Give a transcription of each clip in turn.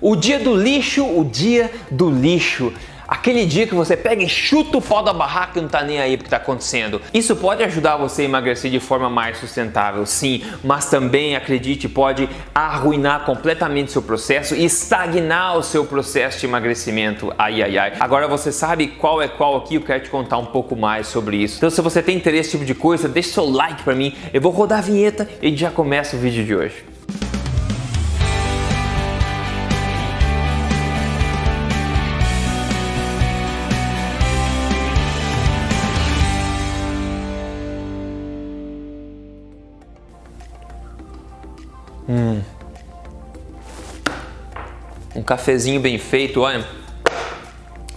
O dia do lixo, o dia do lixo. Aquele dia que você pega e chuta o pau da barraca e não tá nem aí porque tá acontecendo. Isso pode ajudar você a emagrecer de forma mais sustentável, sim, mas também, acredite, pode arruinar completamente seu processo e estagnar o seu processo de emagrecimento. Ai, ai, ai. Agora você sabe qual é qual aqui, eu quero te contar um pouco mais sobre isso. Então, se você tem interesse nesse tipo de coisa, deixa seu like para mim. Eu vou rodar a vinheta e já começa o vídeo de hoje. Hum. Um cafezinho bem feito, olha.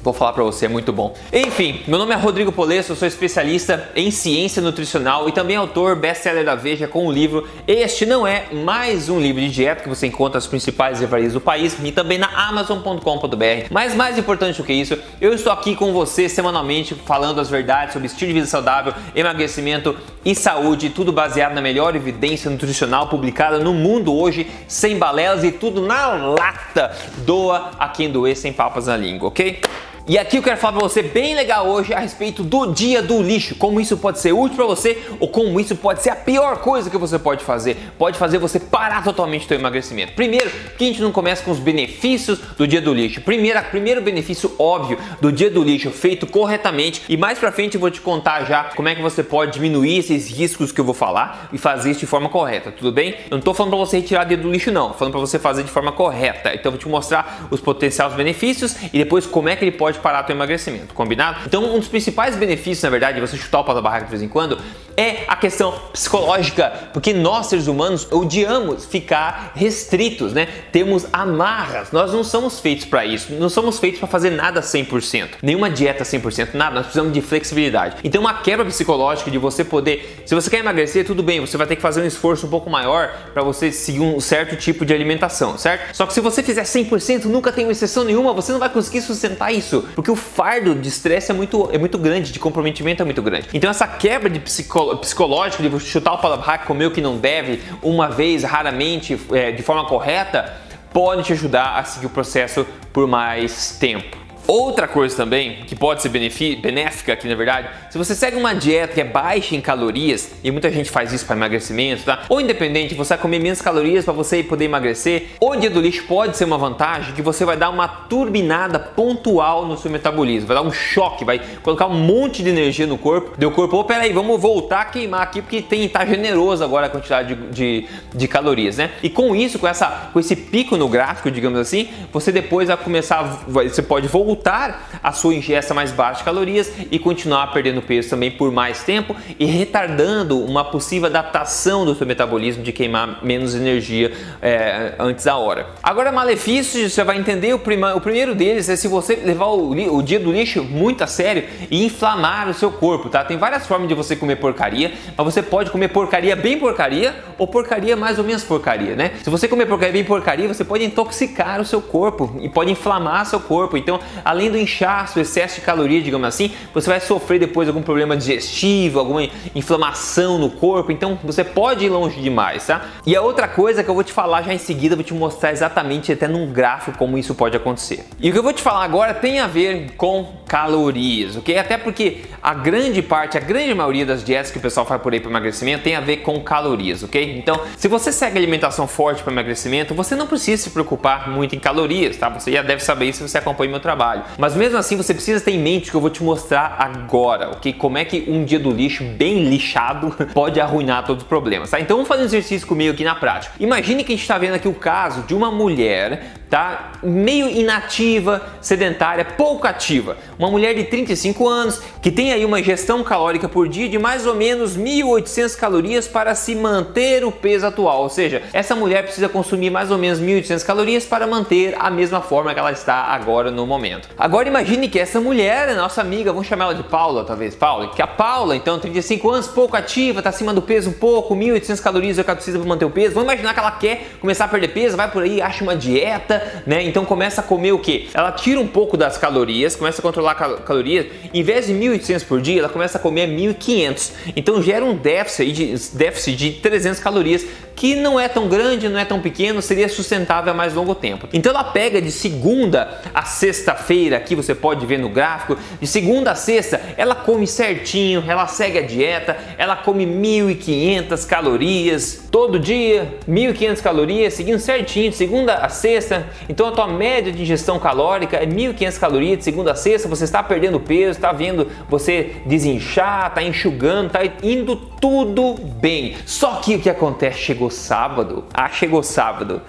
Vou falar para você, é muito bom. Enfim, meu nome é Rodrigo Polesso, sou especialista em ciência nutricional e também autor best-seller da Veja com o livro Este Não É Mais Um Livro de Dieta que você encontra nas principais livrarias do país e também na Amazon.com.br. Mas mais importante do que isso, eu estou aqui com você semanalmente falando as verdades sobre estilo de vida saudável, emagrecimento e saúde, tudo baseado na melhor evidência nutricional publicada no mundo hoje, sem balelas e tudo na lata. Doa a quem doer sem papas na língua, ok? E aqui eu quero falar para você bem legal hoje a respeito do dia do lixo, como isso pode ser útil para você ou como isso pode ser a pior coisa que você pode fazer. Pode fazer você parar totalmente o seu emagrecimento. Primeiro, que a gente não começa com os benefícios do dia do lixo. Primeiro, primeiro benefício óbvio do dia do lixo feito corretamente e mais para frente eu vou te contar já como é que você pode diminuir esses riscos que eu vou falar e fazer isso de forma correta, tudo bem? Eu não tô falando para você retirar o dia do lixo não, tô falando para você fazer de forma correta. Então eu vou te mostrar os potenciais benefícios e depois como é que ele pode parar teu emagrecimento, combinado? Então, um dos principais benefícios, na verdade, de você chutar o pau da barraca de vez em quando é a questão psicológica, porque nós seres humanos odiamos ficar restritos, né? Temos amarras. Nós não somos feitos para isso. Não somos feitos para fazer nada 100%. Nenhuma dieta 100%, nada. Nós precisamos de flexibilidade. Então, uma quebra psicológica de você poder, se você quer emagrecer, tudo bem, você vai ter que fazer um esforço um pouco maior para você seguir um certo tipo de alimentação, certo? Só que se você fizer 100%, nunca tem uma exceção nenhuma, você não vai conseguir sustentar isso porque o fardo de estresse é muito, é muito grande, de comprometimento é muito grande. Então essa quebra de psico, psicológico, de chutar o da comer o que não deve, uma vez, raramente, é, de forma correta, pode te ajudar a seguir o processo por mais tempo. Outra coisa também que pode ser benéfica aqui na verdade, se você segue uma dieta que é baixa em calorias, e muita gente faz isso para emagrecimento, tá? Ou independente, você vai comer menos calorias para você poder emagrecer, o dia do lixo pode ser uma vantagem que você vai dar uma turbinada pontual no seu metabolismo, vai dar um choque, vai colocar um monte de energia no corpo, deu corpo, oh, peraí, vamos voltar a queimar aqui porque tem tá generoso agora a quantidade de, de, de calorias, né? E com isso, com essa com esse pico no gráfico, digamos assim, você depois vai começar, você pode voltar voltar a sua ingesta mais baixa de calorias e continuar perdendo peso também por mais tempo e retardando uma possível adaptação do seu metabolismo de queimar menos energia é, antes da hora. Agora, malefícios, você vai entender, o, prima, o primeiro deles é se você levar o, o, dia do lixo muito a sério e inflamar o seu corpo, tá? Tem várias formas de você comer porcaria, mas você pode comer porcaria bem porcaria ou porcaria mais ou menos porcaria, né? Se você comer porcaria bem porcaria, você pode intoxicar o seu corpo e pode inflamar seu corpo. Então, além do inchaço, excesso de caloria, digamos assim, você vai sofrer depois algum problema digestivo, alguma inflamação no corpo, então você pode ir longe demais, tá? E a outra coisa que eu vou te falar já em seguida, vou te mostrar exatamente até num gráfico como isso pode acontecer. E o que eu vou te falar agora tem a ver com calorias, ok? Até porque a grande parte, a grande maioria das dietas que o pessoal faz por aí para emagrecimento tem a ver com calorias, ok? Então, se você segue alimentação forte para emagrecimento, você não precisa se preocupar muito em calorias, tá? Você já deve saber isso se você acompanha meu trabalho. Mas mesmo assim, você precisa ter em mente que eu vou te mostrar agora, ok? Como é que um dia do lixo bem lixado pode arruinar todos os problemas, tá? Então vamos fazer um exercício comigo aqui na prática. Imagine que a gente está vendo aqui o caso de uma mulher tá? Meio inativa, sedentária, pouco ativa. Uma mulher de 35 anos que tem aí uma ingestão calórica por dia de mais ou menos 1.800 calorias para se manter o peso atual. Ou seja, essa mulher precisa consumir mais ou menos 1.800 calorias para manter a mesma forma que ela está agora no momento. Agora imagine que essa mulher, nossa amiga, vamos chamar ela de Paula, talvez, Paula, que a Paula, então, 35 anos, pouco ativa, está acima do peso um pouco, 1.800 calorias é o que ela precisa para manter o peso. Vamos imaginar que ela quer começar a perder peso, vai por aí, acha uma dieta, né? Então começa a comer o que? Ela tira um pouco das calorias, começa a controlar lá calorias, em vez de 1.800 por dia, ela começa a comer 1.500. Então gera um déficit de, déficit de 300 calorias que não é tão grande, não é tão pequeno, seria sustentável a mais longo tempo. Então ela pega de segunda a sexta-feira, aqui você pode ver no gráfico, de segunda a sexta, ela come certinho, ela segue a dieta, ela come 1.500 calorias todo dia, 1.500 calorias, seguindo certinho, de segunda a sexta. Então a tua média de ingestão calórica é 1.500 calorias de segunda a sexta, você está perdendo peso, está vendo você desinchar, está enxugando, está indo tudo bem. Só que o que acontece? Chegou sábado. Ah, chegou sábado.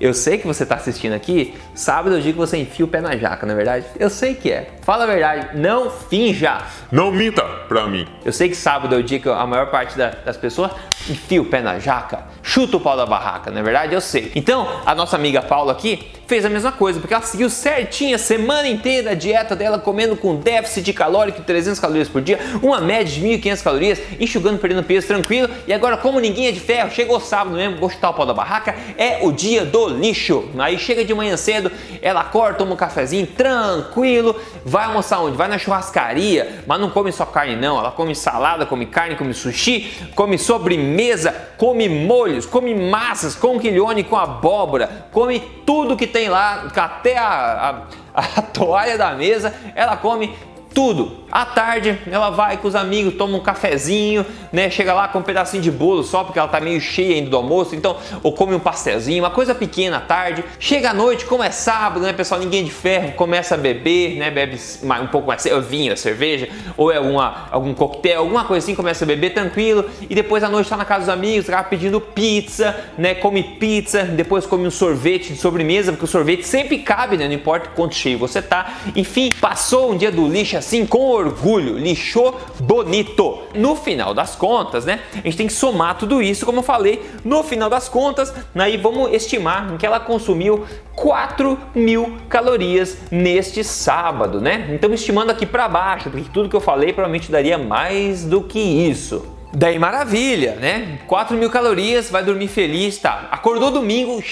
Eu sei que você está assistindo aqui, sábado eu digo que você enfia o pé na jaca, não é verdade? Eu sei que é. Fala a verdade, não finja. Não minta pra mim. Eu sei que sábado é o dia que a maior parte da, das pessoas enfia o pé na jaca, chuta o pau da barraca, não é verdade? Eu sei. Então, a nossa amiga Paula aqui fez a mesma coisa, porque ela seguiu certinho a semana inteira a dieta dela, comendo com déficit calórico de 300 calorias por dia, uma média de 1.500 calorias, enxugando, perdendo peso tranquilo. E agora, como ninguém é de ferro, chegou sábado mesmo, vou chutar o pau da barraca, é o dia do lixo. Aí chega de manhã cedo, ela acorda, toma um cafezinho tranquilo, vai almoçar onde? Vai na churrascaria, mas não come só carne não, ela come salada, come carne, come sushi, come sobremesa, come molhos, come massas, com quilhone, com abóbora, come tudo que tem lá, até a, a, a toalha da mesa, ela come tudo. À tarde, ela vai com os amigos, toma um cafezinho, né? Chega lá com um pedacinho de bolo só porque ela tá meio cheia ainda do almoço, então, ou come um pastelzinho, uma coisa pequena à tarde. Chega à noite, como é sábado, né, pessoal? Ninguém de ferro, começa a beber, né? Bebe um pouco mais, vinho, cerveja, ou é algum coquetel, alguma coisa assim, começa a beber tranquilo. E depois à noite tá na casa dos amigos, acaba pedindo pizza, né? Come pizza, depois come um sorvete de sobremesa, porque o sorvete sempre cabe, né? Não importa quanto cheio você tá. Enfim, passou um dia do lixo assim com orgulho, lixou bonito. No final das contas, né? A gente tem que somar tudo isso, como eu falei, no final das contas, aí vamos estimar que ela consumiu 4 mil calorias neste sábado, né? Então estimando aqui para baixo, porque tudo que eu falei provavelmente daria mais do que isso. Daí maravilha, né? 4 mil calorias, vai dormir feliz, tá? Acordou domingo,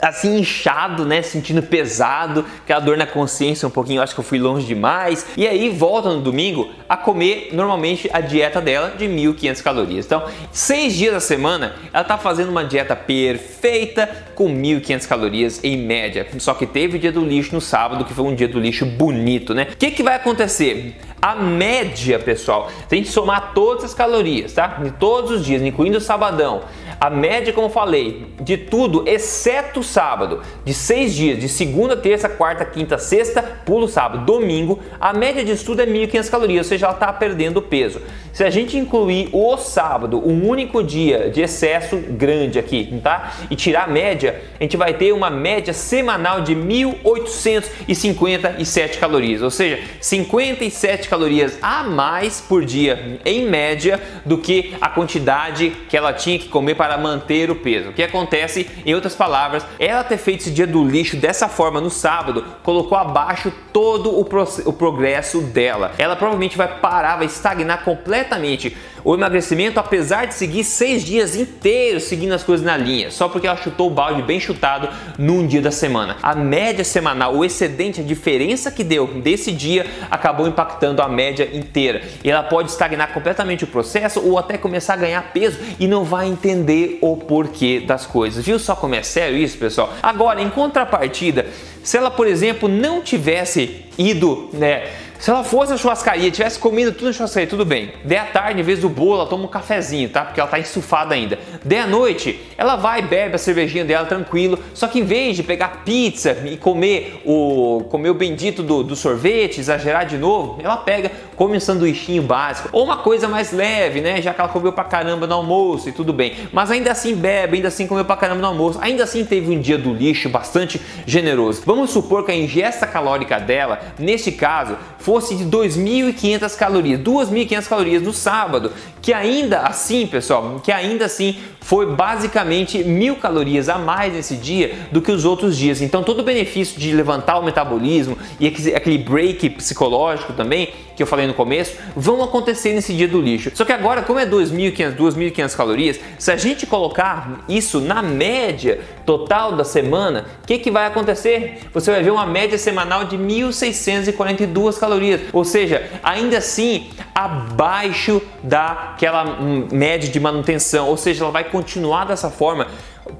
assim inchado, né, sentindo pesado, aquela dor na consciência um pouquinho, acho que eu fui longe demais. E aí volta no domingo a comer normalmente a dieta dela de 1.500 calorias. Então, seis dias da semana ela tá fazendo uma dieta perfeita com 1.500 calorias em média. Só que teve o dia do lixo no sábado, que foi um dia do lixo bonito, né? O que, que vai acontecer? A média, pessoal, se a gente somar todas as calorias, tá? De todos os dias, incluindo o sabadão, a média, como falei, de tudo, exceto sábado, de seis dias, de segunda, terça, quarta, quinta, sexta, pulo sábado, domingo, a média de tudo é 1.500 calorias, ou seja, ela está perdendo peso. Se a gente incluir o sábado, um único dia de excesso grande aqui, tá? E tirar a média, a gente vai ter uma média semanal de 1.857 calorias, ou seja, 57 calorias a mais por dia, em média, do que a quantidade que ela tinha que comer para para manter o peso. O que acontece, em outras palavras, ela ter feito esse dia do lixo dessa forma no sábado colocou abaixo todo o, o progresso dela. Ela provavelmente vai parar, vai estagnar completamente o emagrecimento, apesar de seguir seis dias inteiros seguindo as coisas na linha, só porque ela chutou o balde bem chutado num dia da semana. A média semanal, o excedente, a diferença que deu desse dia acabou impactando a média inteira. E ela pode estagnar completamente o processo ou até começar a ganhar peso e não vai entender o porquê das coisas. Viu só como é sério isso, pessoal? Agora, em contrapartida, se ela, por exemplo, não tivesse ido, né? Se ela fosse na churrascaria, tivesse comido tudo na churrascaria, tudo bem. De à tarde, em vez do bolo, ela toma um cafezinho, tá? Porque ela tá estufada ainda. De à noite, ela vai bebe a cervejinha dela tranquilo. Só que em vez de pegar pizza e comer o, comer o bendito do, do sorvete, exagerar de novo, ela pega, come um sanduichinho básico. Ou uma coisa mais leve, né? Já que ela comeu pra caramba no almoço e tudo bem. Mas ainda assim bebe, ainda assim comeu pra caramba no almoço. Ainda assim teve um dia do lixo bastante generoso. Vamos supor que a ingesta calórica dela, neste caso, fosse de 2.500 calorias, 2.500 calorias no sábado, que ainda assim, pessoal, que ainda assim foi basicamente mil calorias a mais nesse dia do que os outros dias. Então todo o benefício de levantar o metabolismo e aquele break psicológico também que eu falei no começo, vão acontecer nesse dia do lixo. Só que agora, como é 2.500, 2.500 calorias, se a gente colocar isso na média total da semana, o que, que vai acontecer? Você vai ver uma média semanal de 1.642 calorias, ou seja, ainda assim abaixo daquela média de manutenção, ou seja, ela vai continuar dessa forma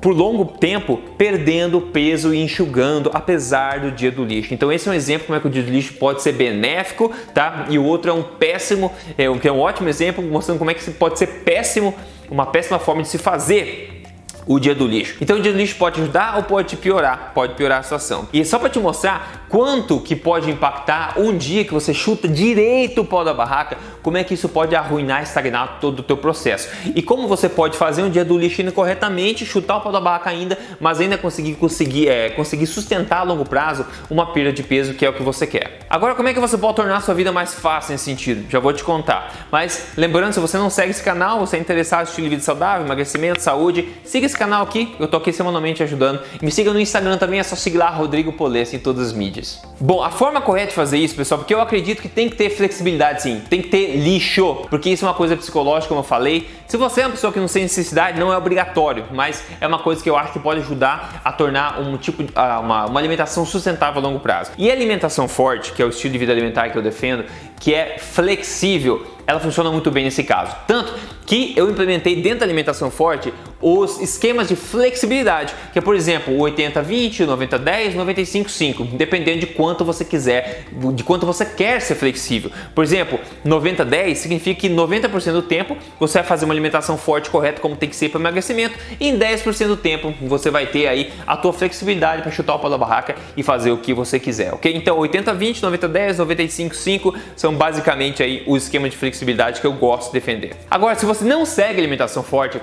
por longo tempo perdendo peso e enxugando apesar do dia do lixo. Então esse é um exemplo como é que o dia do lixo pode ser benéfico, tá? E o outro é um péssimo, é um, que é um ótimo exemplo mostrando como é que pode ser péssimo, uma péssima forma de se fazer o dia do lixo. Então o dia do lixo pode ajudar ou pode piorar, pode piorar a situação. E só para te mostrar quanto que pode impactar um dia que você chuta direito o pau da barraca, como é que isso pode arruinar, estagnar todo o teu processo. E como você pode fazer um dia do lixo corretamente, chutar o pau da barraca ainda, mas ainda conseguir conseguir, é, conseguir sustentar a longo prazo uma perda de peso que é o que você quer. Agora, como é que você pode tornar a sua vida mais fácil nesse sentido? Já vou te contar. Mas lembrando, se você não segue esse canal, você é interessado em estilo de vida saudável, emagrecimento, saúde, siga esse canal aqui, eu tô aqui semanalmente ajudando. Me siga no Instagram também, é só seguir lá Rodrigo Polesse em todas as mídias. Bom, a forma correta de fazer isso, pessoal, porque eu acredito que tem que ter flexibilidade sim, tem que ter lixo, porque isso é uma coisa psicológica, como eu falei. Se você é uma pessoa que não tem necessidade, não é obrigatório, mas é uma coisa que eu acho que pode ajudar a tornar um tipo de, uma, uma alimentação sustentável a longo prazo. E a alimentação forte, que é o estilo de vida alimentar que eu defendo, que é flexível, ela funciona muito bem nesse caso. Tanto que eu implementei dentro da alimentação forte os esquemas de flexibilidade, que é, por exemplo, o 80-20, 90-10, 95-5, dependendo de quanto você quiser, de quanto você quer ser flexível. Por exemplo, 90-10 significa que 90% do tempo você vai fazer uma alimentação forte correta como tem que ser para emagrecimento e em 10% do tempo você vai ter aí a tua flexibilidade para chutar o pau da barraca e fazer o que você quiser, ok? Então 80-20, 90-10, 95-5 são basicamente aí o esquema de flexibilidade que eu gosto de defender. Agora, se você não segue alimentação forte,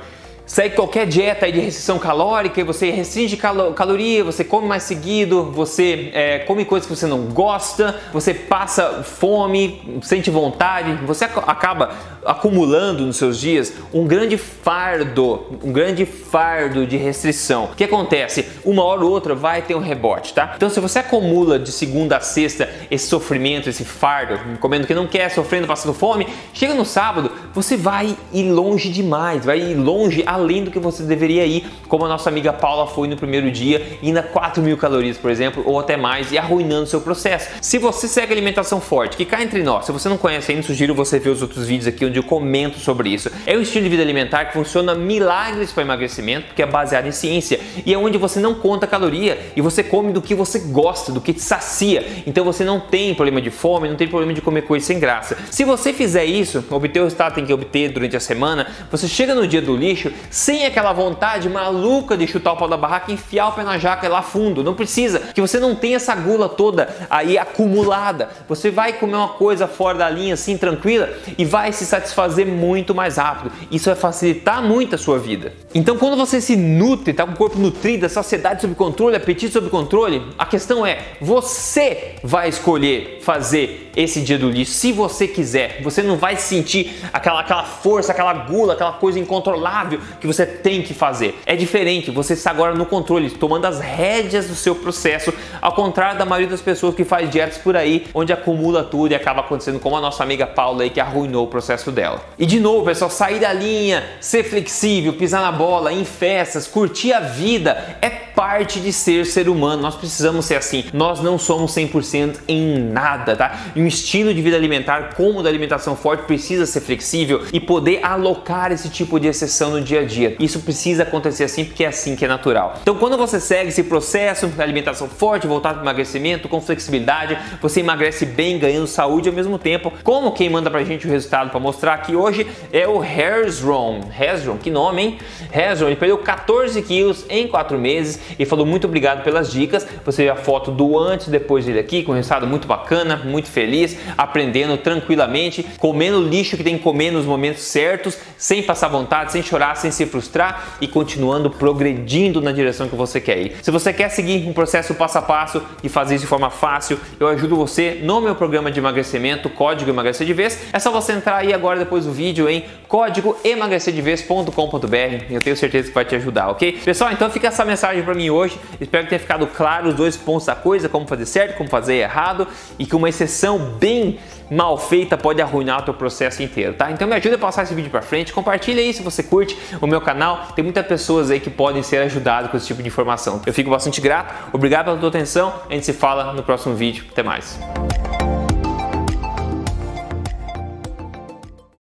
segue qualquer dieta de restrição calórica e você restringe calo caloria, você come mais seguido, você é, come coisas que você não gosta, você passa fome, sente vontade, você ac acaba acumulando nos seus dias um grande fardo, um grande fardo de restrição. O que acontece? Uma hora ou outra vai ter um rebote, tá? Então se você acumula de segunda a sexta esse sofrimento, esse fardo, comendo que não quer, sofrendo, passando fome, chega no sábado, você vai ir longe demais, vai ir longe a além do que você deveria ir, como a nossa amiga Paula foi no primeiro dia, indo a 4 mil calorias, por exemplo, ou até mais, e arruinando seu processo. Se você segue alimentação forte, que cá entre nós, se você não conhece ainda, sugiro você ver os outros vídeos aqui onde eu comento sobre isso. É um estilo de vida alimentar que funciona milagres para emagrecimento, porque é baseado em ciência, e é onde você não conta caloria e você come do que você gosta, do que te sacia. Então você não tem problema de fome, não tem problema de comer coisa sem graça. Se você fizer isso, obter o resultado que tem que obter durante a semana, você chega no dia do lixo sem aquela vontade maluca de chutar o pau da barraca, enfiar o pé na jaca lá fundo. Não precisa, que você não tem essa gula toda aí acumulada. Você vai comer uma coisa fora da linha assim tranquila e vai se satisfazer muito mais rápido. Isso vai facilitar muito a sua vida. Então, quando você se nutre, tá com o corpo nutrido, saciedade sob controle, apetite sob controle, a questão é: você vai escolher fazer esse dia do lixo se você quiser. Você não vai sentir aquela, aquela força, aquela gula, aquela coisa incontrolável que você tem que fazer. É diferente, você está agora no controle, tomando as rédeas do seu processo, ao contrário da maioria das pessoas que faz dietas por aí, onde acumula tudo e acaba acontecendo como a nossa amiga Paula aí que arruinou o processo dela. E de novo, pessoal, sair da linha, ser flexível, pisar na bola, em festas, curtir a vida, é parte de ser ser humano. Nós precisamos ser assim. Nós não somos 100% em nada, tá? E um estilo de vida alimentar como da alimentação forte precisa ser flexível e poder alocar esse tipo de exceção no dia a dia. Isso precisa acontecer assim porque é assim que é natural. Então, quando você segue esse processo de alimentação forte, voltado para emagrecimento, com flexibilidade, você emagrece bem, ganhando saúde ao mesmo tempo. Como quem manda pra gente o resultado para mostrar aqui hoje é o Herzron. Herzron, que nome, hein? Herzron, ele perdeu 14 quilos em 4 meses e falou muito obrigado pelas dicas. Você vê a foto do antes e depois dele aqui, com um resultado muito bacana, muito feliz, aprendendo tranquilamente, comendo lixo que tem que comer nos momentos certos, sem passar vontade, sem chorar, sem se frustrar e continuando progredindo na direção que você quer ir. Se você quer seguir um processo passo a passo e fazer isso de forma fácil, eu ajudo você no meu programa de emagrecimento, Código Emagrecer de Vez. É só você entrar aí agora depois do vídeo em código emagrecerdevez.com.br. Eu tenho certeza que vai te ajudar, ok? Pessoal, então fica essa mensagem para mim hoje. Espero que tenha ficado claro os dois pontos da coisa, como fazer certo, como fazer errado e que uma exceção bem mal feita pode arruinar o teu processo inteiro, tá? Então me ajuda a passar esse vídeo para frente, compartilha aí se você curte o meu canal. Tem muitas pessoas aí que podem ser ajudadas com esse tipo de informação. Eu fico bastante grato. Obrigado pela tua atenção. A gente se fala no próximo vídeo. Até mais.